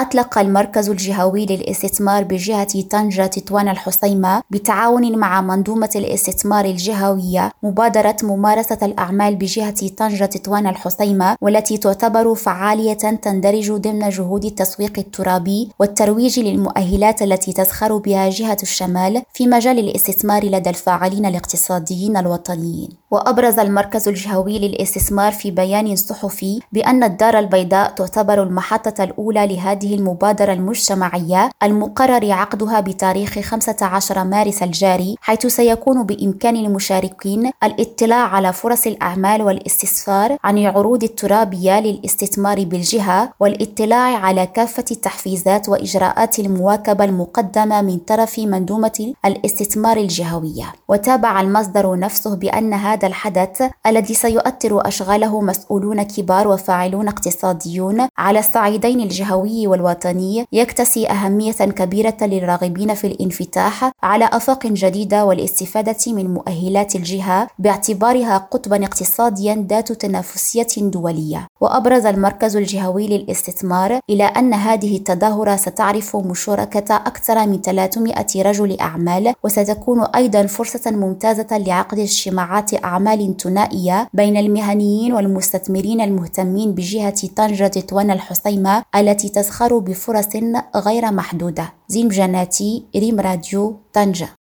أطلق المركز الجهوي للاستثمار بجهة طنجة تطوان الحصيمة بتعاون مع منظومة الاستثمار الجهوية مبادرة ممارسة الأعمال بجهة طنجة تطوان الحصيمة والتي تعتبر فعالية تندرج ضمن جهود التسويق الترابي والترويج للمؤهلات التي تزخر بها جهة الشمال في مجال الاستثمار لدى الفاعلين الاقتصاديين الوطنيين. وأبرز المركز الجهوي للاستثمار في بيان صحفي بأن الدار البيضاء تعتبر المحطة الأولى لهذه المبادرة المجتمعية المقرر عقدها بتاريخ 15 مارس الجاري حيث سيكون بإمكان المشاركين الاطلاع على فرص الأعمال والاستفسار عن العروض الترابية للاستثمار بالجهة والاطلاع على كافة التحفيزات وإجراءات المواكبة المقدمة من طرف منظومة الاستثمار الجهوية. وتابع المصدر نفسه بأن هذا الحدث الذي سيؤثر أشغاله مسؤولون كبار وفاعلون اقتصاديون على الصعيدين الجهوي والوطني يكتسي أهمية كبيرة للراغبين في الانفتاح على آفاق جديدة والاستفادة من مؤهلات الجهة باعتبارها قطبا اقتصاديا ذات تنافسية دولية. وأبرز المركز الجهوي للاستثمار إلى أن هذه التظاهرة ستعرف مشاركة أكثر من 300 رجل أعمال وستكون أيضا فرصة ممتازة لعقد اجتماعات أعمال ثنائية بين المهنيين والمستثمرين المهتمين بجهة طنجة تطوان الحصيمة التي تزخر بفرص غير محدودة. زين جناتي ريم راديو طنجة.